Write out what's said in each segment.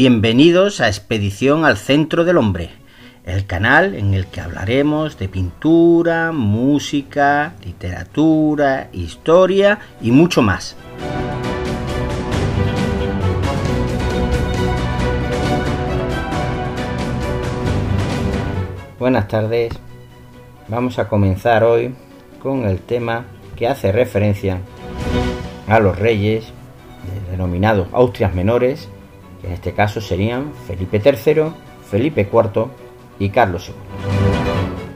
Bienvenidos a Expedición al Centro del Hombre, el canal en el que hablaremos de pintura, música, literatura, historia y mucho más. Buenas tardes, vamos a comenzar hoy con el tema que hace referencia a los reyes denominados Austrias Menores, que en este caso serían Felipe III, Felipe IV y Carlos II.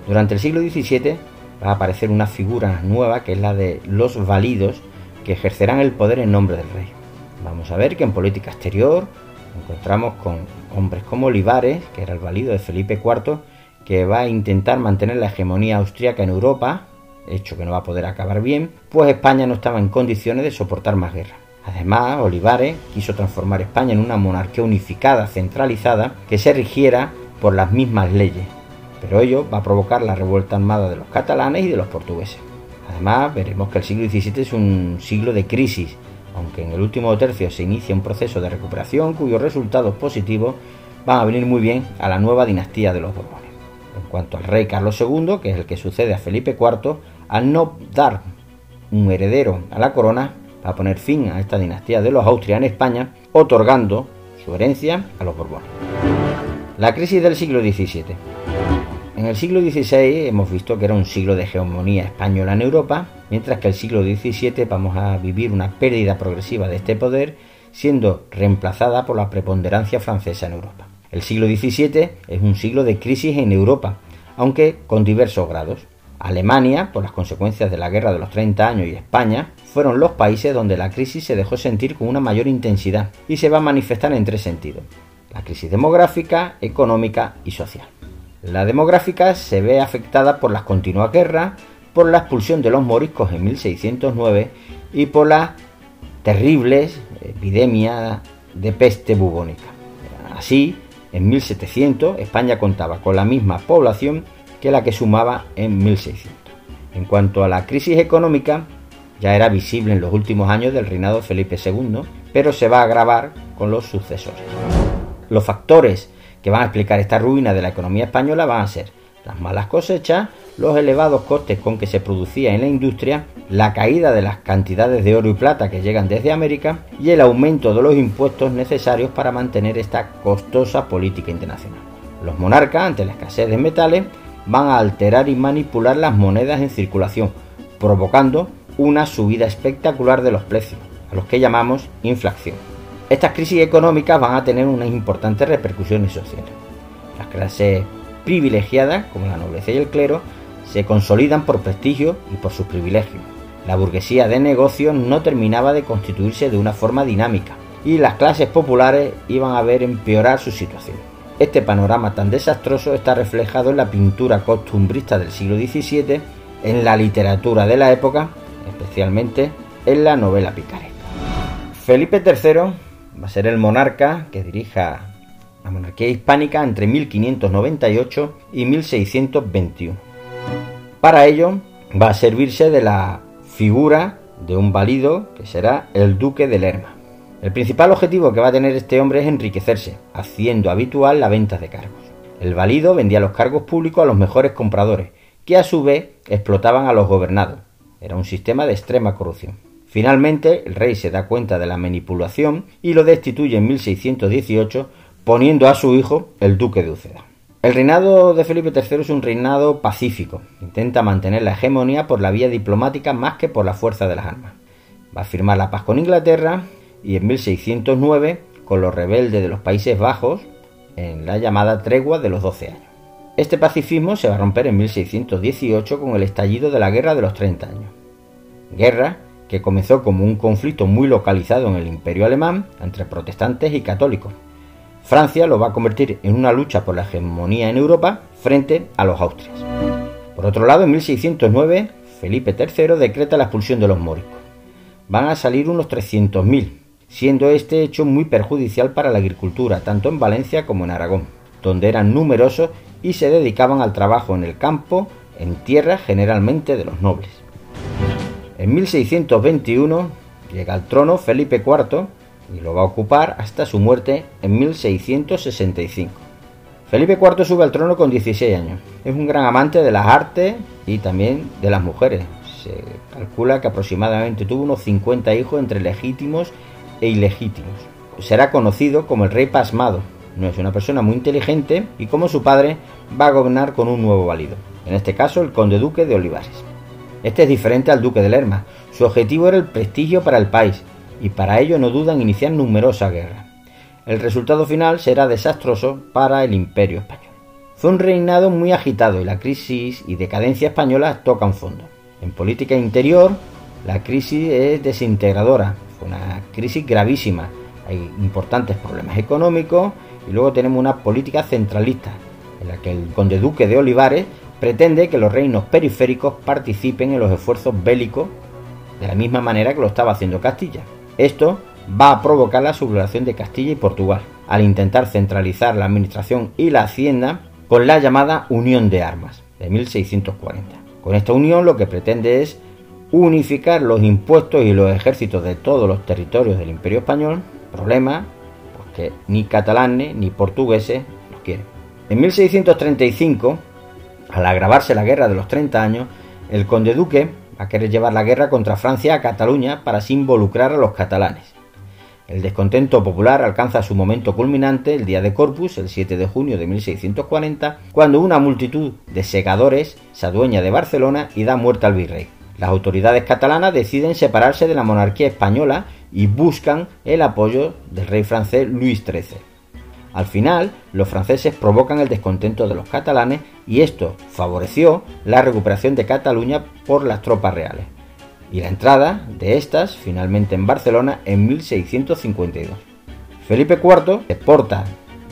Durante el siglo XVII va a aparecer una figura nueva que es la de los válidos que ejercerán el poder en nombre del rey. Vamos a ver que en política exterior encontramos con hombres como Olivares, que era el válido de Felipe IV, que va a intentar mantener la hegemonía austríaca en Europa, hecho que no va a poder acabar bien, pues España no estaba en condiciones de soportar más guerra. Además, Olivares quiso transformar España en una monarquía unificada, centralizada, que se rigiera por las mismas leyes, pero ello va a provocar la revuelta armada de los catalanes y de los portugueses. Además, veremos que el siglo XVII es un siglo de crisis, aunque en el último tercio se inicia un proceso de recuperación cuyos resultados positivos van a venir muy bien a la nueva dinastía de los Borbones. En cuanto al rey Carlos II, que es el que sucede a Felipe IV, al no dar un heredero a la corona, a poner fin a esta dinastía de los Austrias en España, otorgando su herencia a los Borbones. La crisis del siglo XVII. En el siglo XVI hemos visto que era un siglo de hegemonía española en Europa, mientras que el siglo XVII vamos a vivir una pérdida progresiva de este poder, siendo reemplazada por la preponderancia francesa en Europa. El siglo XVII es un siglo de crisis en Europa, aunque con diversos grados. Alemania, por las consecuencias de la Guerra de los 30 años, y España fueron los países donde la crisis se dejó sentir con una mayor intensidad y se va a manifestar en tres sentidos. La crisis demográfica, económica y social. La demográfica se ve afectada por las continuas guerras, por la expulsión de los moriscos en 1609 y por las terribles epidemias de peste bubónica. Así, en 1700 España contaba con la misma población que la que sumaba en 1600. En cuanto a la crisis económica, ya era visible en los últimos años del reinado de Felipe II, pero se va a agravar con los sucesores. Los factores que van a explicar esta ruina de la economía española van a ser las malas cosechas, los elevados costes con que se producía en la industria, la caída de las cantidades de oro y plata que llegan desde América y el aumento de los impuestos necesarios para mantener esta costosa política internacional. Los monarcas, ante la escasez de metales, van a alterar y manipular las monedas en circulación, provocando una subida espectacular de los precios, a los que llamamos inflación. Estas crisis económicas van a tener unas importantes repercusiones sociales. Las clases privilegiadas, como la nobleza y el clero, se consolidan por prestigio y por sus privilegios. La burguesía de negocios no terminaba de constituirse de una forma dinámica y las clases populares iban a ver empeorar su situación. Este panorama tan desastroso está reflejado en la pintura costumbrista del siglo XVII, en la literatura de la época, especialmente en la novela picaresca. Felipe III va a ser el monarca que dirija la monarquía hispánica entre 1598 y 1621. Para ello va a servirse de la figura de un válido que será el duque de Lerma. El principal objetivo que va a tener este hombre es enriquecerse, haciendo habitual la venta de cargos. El valido vendía los cargos públicos a los mejores compradores, que a su vez explotaban a los gobernados. Era un sistema de extrema corrupción. Finalmente, el rey se da cuenta de la manipulación y lo destituye en 1618, poniendo a su hijo el duque de Uceda. El reinado de Felipe III es un reinado pacífico. Intenta mantener la hegemonía por la vía diplomática más que por la fuerza de las armas. Va a firmar la paz con Inglaterra y en 1609 con los rebeldes de los Países Bajos en la llamada tregua de los 12 años. Este pacifismo se va a romper en 1618 con el estallido de la Guerra de los 30 años. Guerra que comenzó como un conflicto muy localizado en el Imperio alemán entre protestantes y católicos. Francia lo va a convertir en una lucha por la hegemonía en Europa frente a los austrias. Por otro lado, en 1609, Felipe III decreta la expulsión de los moriscos. Van a salir unos 300.000, siendo este hecho muy perjudicial para la agricultura, tanto en Valencia como en Aragón, donde eran numerosos y se dedicaban al trabajo en el campo, en tierra generalmente de los nobles. En 1621 llega al trono Felipe IV, y lo va a ocupar hasta su muerte en 1665. Felipe IV sube al trono con 16 años. Es un gran amante de las artes y también de las mujeres. Se calcula que aproximadamente tuvo unos 50 hijos entre legítimos e ilegítimos. Será conocido como el rey pasmado. No es una persona muy inteligente y como su padre va a gobernar con un nuevo válido. En este caso el conde duque de Olivares. Este es diferente al duque de Lerma. Su objetivo era el prestigio para el país y para ello no dudan en iniciar numerosas guerras. El resultado final será desastroso para el imperio español. Fue un reinado muy agitado y la crisis y decadencia española tocan fondo. En política interior, la crisis es desintegradora, una crisis gravísima. Hay importantes problemas económicos y luego tenemos una política centralista, en la que el conde duque de Olivares pretende que los reinos periféricos participen en los esfuerzos bélicos de la misma manera que lo estaba haciendo Castilla. Esto va a provocar la sublevación de Castilla y Portugal, al intentar centralizar la administración y la hacienda con la llamada Unión de Armas de 1640. Con esta unión lo que pretende es unificar los impuestos y los ejércitos de todos los territorios del Imperio Español, problema pues que ni catalanes ni portugueses los quieren. En 1635, al agravarse la guerra de los 30 años, el conde duque va a querer llevar la guerra contra Francia a Cataluña para así involucrar a los catalanes. El descontento popular alcanza su momento culminante el día de Corpus, el 7 de junio de 1640, cuando una multitud de segadores se adueña de Barcelona y da muerte al virrey. Las autoridades catalanas deciden separarse de la monarquía española y buscan el apoyo del rey francés Luis XIII. Al final, los franceses provocan el descontento de los catalanes y esto favoreció la recuperación de Cataluña por las tropas reales y la entrada de estas finalmente en Barcelona en 1652. Felipe IV se porta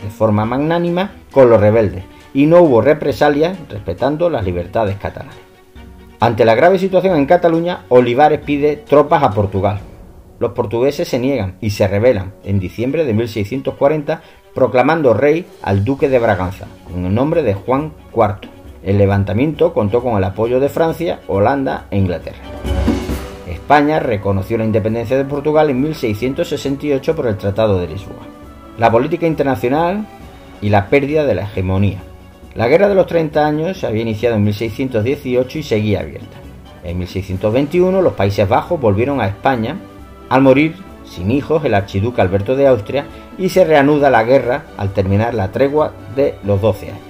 de forma magnánima con los rebeldes y no hubo represalias respetando las libertades catalanas. Ante la grave situación en Cataluña, Olivares pide tropas a Portugal. Los portugueses se niegan y se rebelan en diciembre de 1640 proclamando rey al duque de Braganza con el nombre de Juan IV. El levantamiento contó con el apoyo de Francia, Holanda e Inglaterra. España reconoció la independencia de Portugal en 1668 por el Tratado de Lisboa. La política internacional y la pérdida de la hegemonía. La Guerra de los 30 años se había iniciado en 1618 y seguía abierta. En 1621 los Países Bajos volvieron a España al morir sin hijos el archiduque Alberto de Austria y se reanuda la guerra al terminar la tregua de los 12 años.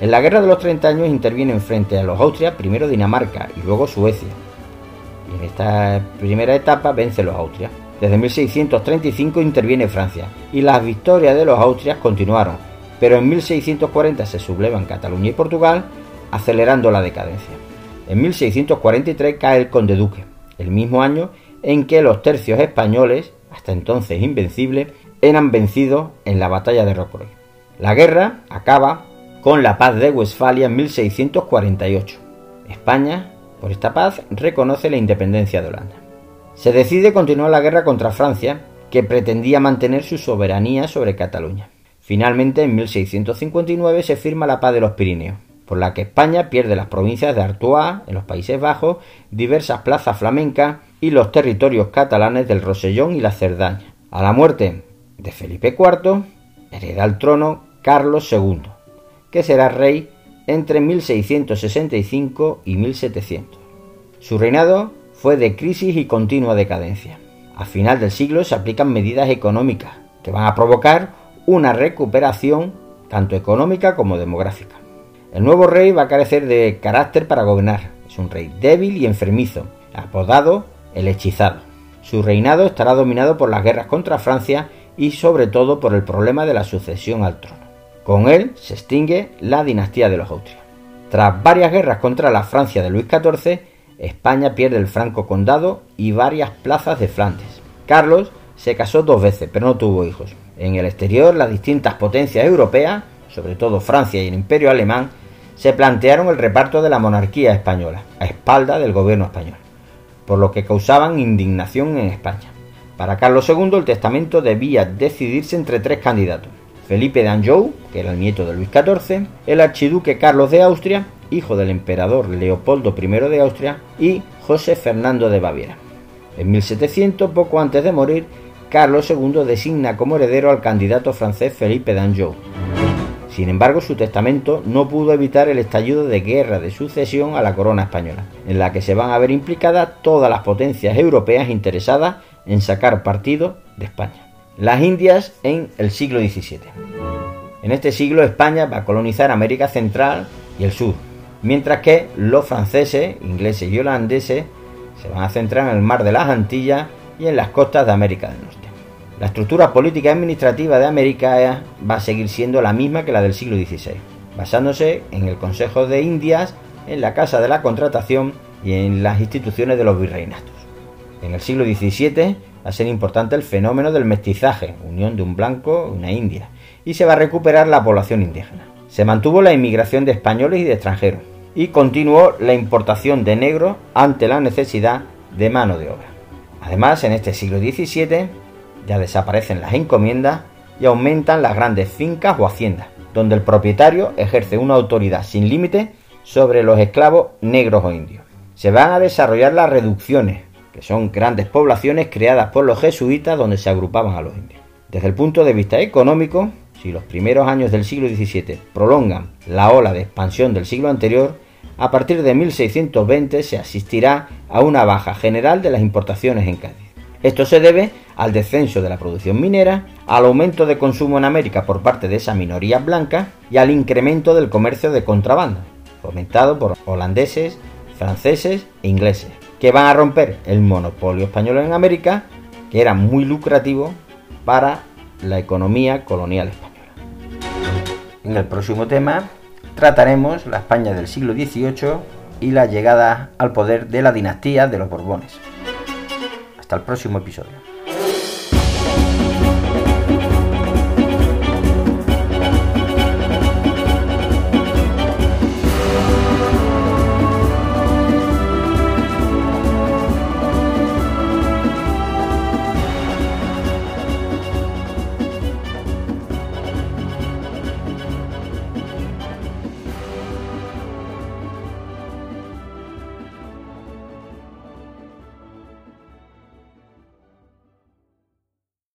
En la Guerra de los 30 años intervienen frente a los Austria primero Dinamarca y luego Suecia, en esta primera etapa vence los Austrias. Desde 1635 interviene Francia y las victorias de los Austrias continuaron, pero en 1640 se sublevan Cataluña y Portugal, acelerando la decadencia. En 1643 cae el conde duque, el mismo año en que los tercios españoles, hasta entonces invencibles, eran vencidos en la batalla de Rocroi. La guerra acaba con la paz de Westfalia en 1648. España por esta paz reconoce la independencia de Holanda. Se decide continuar la guerra contra Francia, que pretendía mantener su soberanía sobre Cataluña. Finalmente, en 1659 se firma la paz de los Pirineos, por la que España pierde las provincias de Artois, en los Países Bajos, diversas plazas flamencas y los territorios catalanes del Rosellón y la Cerdaña. A la muerte de Felipe IV, hereda el trono Carlos II, que será rey entre 1665 y 1700. Su reinado fue de crisis y continua decadencia. A final del siglo se aplican medidas económicas que van a provocar una recuperación tanto económica como demográfica. El nuevo rey va a carecer de carácter para gobernar. Es un rey débil y enfermizo, apodado el hechizado. Su reinado estará dominado por las guerras contra Francia y sobre todo por el problema de la sucesión al trono. Con él se extingue la dinastía de los Austrias. Tras varias guerras contra la Francia de Luis XIV, España pierde el Franco Condado y varias plazas de Flandes. Carlos se casó dos veces, pero no tuvo hijos. En el exterior, las distintas potencias europeas, sobre todo Francia y el Imperio Alemán, se plantearon el reparto de la monarquía española, a espalda del gobierno español, por lo que causaban indignación en España. Para Carlos II el testamento debía decidirse entre tres candidatos, Felipe de Anjou, que era el nieto de Luis XIV, el archiduque Carlos de Austria, hijo del emperador Leopoldo I de Austria, y José Fernando de Baviera. En 1700, poco antes de morir, Carlos II designa como heredero al candidato francés Felipe d'Anjou. Sin embargo, su testamento no pudo evitar el estallido de guerra de sucesión a la corona española, en la que se van a ver implicadas todas las potencias europeas interesadas en sacar partido de España. Las Indias en el siglo XVII. En este siglo España va a colonizar América Central y el Sur, mientras que los franceses, ingleses y holandeses se van a centrar en el mar de las Antillas y en las costas de América del Norte. La estructura política y administrativa de América va a seguir siendo la misma que la del siglo XVI, basándose en el Consejo de Indias, en la Casa de la Contratación y en las instituciones de los virreinatos. En el siglo XVII va a ser importante el fenómeno del mestizaje, unión de un blanco y una india, y se va a recuperar la población indígena. Se mantuvo la inmigración de españoles y de extranjeros, y continuó la importación de negros ante la necesidad de mano de obra. Además, en este siglo XVII ya desaparecen las encomiendas y aumentan las grandes fincas o haciendas, donde el propietario ejerce una autoridad sin límite sobre los esclavos negros o indios. Se van a desarrollar las reducciones, que son grandes poblaciones creadas por los jesuitas donde se agrupaban a los indios. Desde el punto de vista económico, si los primeros años del siglo XVII prolongan la ola de expansión del siglo anterior, a partir de 1620 se asistirá a una baja general de las importaciones en Cádiz. Esto se debe al descenso de la producción minera, al aumento de consumo en América por parte de esa minoría blanca y al incremento del comercio de contrabando, fomentado por holandeses, franceses e ingleses, que van a romper el monopolio español en América, que era muy lucrativo para la economía colonial española. En el próximo tema trataremos la España del siglo XVIII y la llegada al poder de la dinastía de los Borbones. Hasta el próximo episodio.